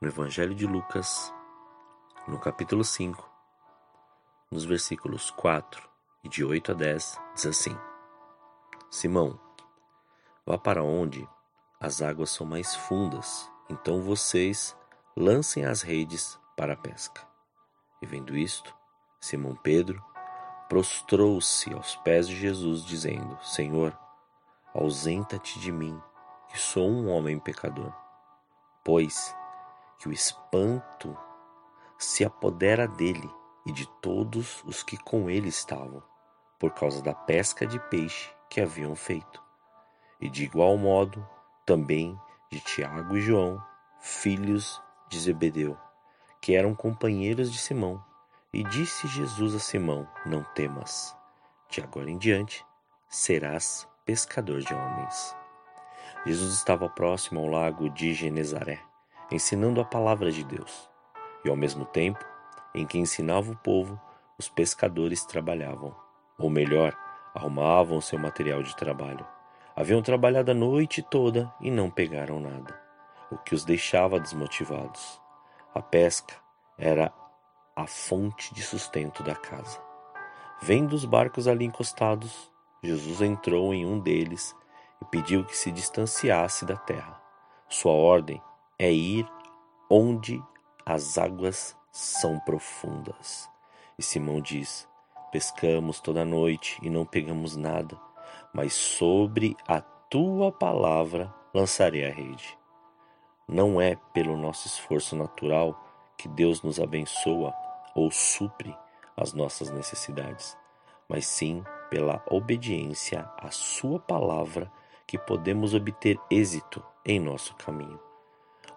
No Evangelho de Lucas, no capítulo 5, nos versículos 4 e de 8 a 10, diz assim: Simão, vá para onde as águas são mais fundas, então vocês lancem as redes para a pesca. E vendo isto, Simão Pedro prostrou-se aos pés de Jesus, dizendo: Senhor, ausenta-te de mim, que sou um homem pecador. Pois que o espanto se apodera dele e de todos os que com ele estavam, por causa da pesca de peixe que haviam feito. E de igual modo também de Tiago e João, filhos de Zebedeu, que eram companheiros de Simão. E disse Jesus a Simão: Não temas, de agora em diante serás pescador de homens. Jesus estava próximo ao lago de Genezaré ensinando a palavra de Deus. E ao mesmo tempo em que ensinava o povo, os pescadores trabalhavam, ou melhor, arrumavam seu material de trabalho. Haviam trabalhado a noite toda e não pegaram nada, o que os deixava desmotivados. A pesca era a fonte de sustento da casa. Vendo os barcos ali encostados, Jesus entrou em um deles e pediu que se distanciasse da terra. Sua ordem é ir onde as águas são profundas. E Simão diz: Pescamos toda noite e não pegamos nada, mas sobre a tua palavra lançarei a rede. Não é pelo nosso esforço natural que Deus nos abençoa ou supre as nossas necessidades, mas sim pela obediência à Sua palavra que podemos obter êxito em nosso caminho.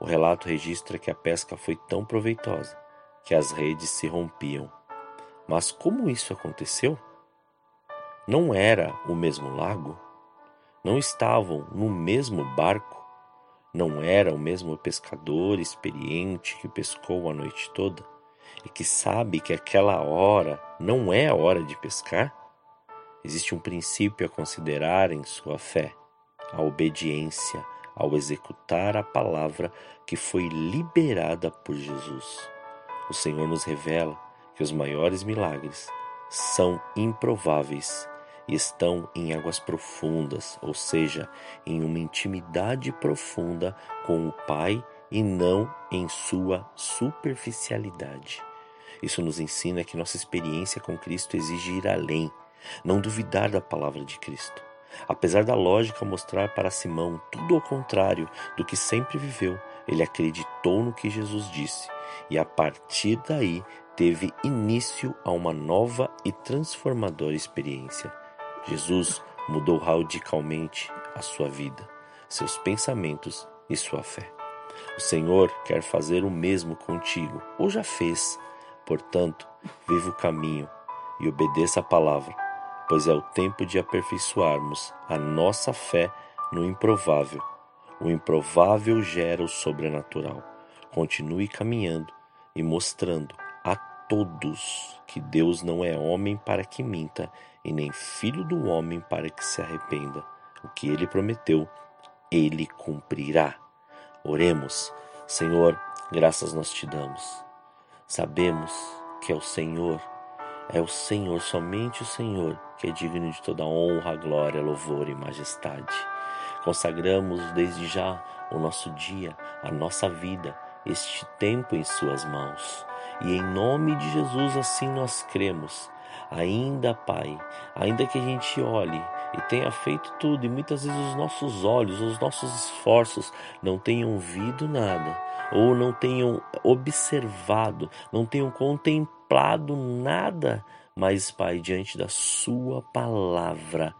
O relato registra que a pesca foi tão proveitosa que as redes se rompiam. Mas como isso aconteceu? Não era o mesmo lago? Não estavam no mesmo barco? Não era o mesmo pescador experiente que pescou a noite toda e que sabe que aquela hora não é a hora de pescar? Existe um princípio a considerar em sua fé: a obediência ao executar a palavra que foi liberada por Jesus. O Senhor nos revela que os maiores milagres são improváveis e estão em águas profundas, ou seja, em uma intimidade profunda com o Pai e não em sua superficialidade. Isso nos ensina que nossa experiência com Cristo exige ir além, não duvidar da palavra de Cristo. Apesar da lógica mostrar para Simão tudo ao contrário do que sempre viveu, ele acreditou no que Jesus disse e a partir daí teve início a uma nova e transformadora experiência. Jesus mudou radicalmente a sua vida, seus pensamentos e sua fé. O Senhor quer fazer o mesmo contigo, ou já fez. Portanto, viva o caminho e obedeça a palavra pois é o tempo de aperfeiçoarmos a nossa fé no improvável. O improvável gera o sobrenatural. Continue caminhando e mostrando a todos que Deus não é homem para que minta, e nem filho do homem para que se arrependa. O que ele prometeu, ele cumprirá. Oremos, Senhor, graças nós te damos. Sabemos que é o Senhor é o Senhor, somente o Senhor, que é digno de toda honra, glória, louvor e majestade. Consagramos desde já o nosso dia, a nossa vida, este tempo em Suas mãos. E em nome de Jesus assim nós cremos. Ainda, Pai, ainda que a gente olhe e tenha feito tudo, e muitas vezes os nossos olhos, os nossos esforços não tenham visto nada, ou não tenham observado, não tenham contemplado nada, mas, Pai, diante da Sua palavra,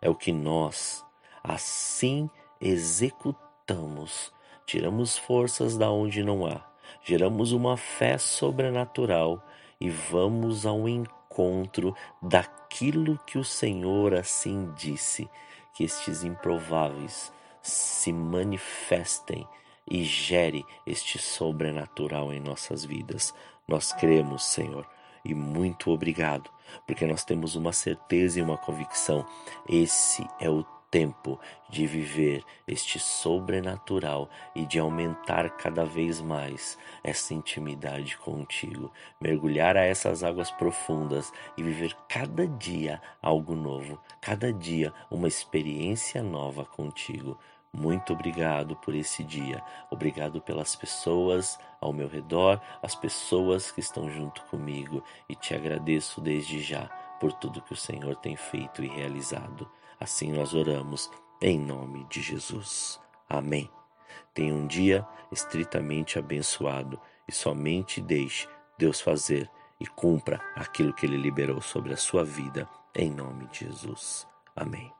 é o que nós assim executamos. Tiramos forças da onde não há, geramos uma fé sobrenatural e vamos ao encontro daquilo que o Senhor assim disse, que estes improváveis se manifestem e gere este sobrenatural em nossas vidas. Nós cremos, Senhor, e muito obrigado, porque nós temos uma certeza e uma convicção. Esse é o tempo de viver este sobrenatural e de aumentar cada vez mais essa intimidade contigo, mergulhar a essas águas profundas e viver cada dia algo novo, cada dia uma experiência nova contigo. Muito obrigado por esse dia. Obrigado pelas pessoas ao meu redor, as pessoas que estão junto comigo e te agradeço desde já por tudo que o Senhor tem feito e realizado. Assim nós oramos em nome de Jesus. Amém. Tenha um dia estritamente abençoado e somente deixe Deus fazer e cumpra aquilo que Ele liberou sobre a sua vida, em nome de Jesus. Amém.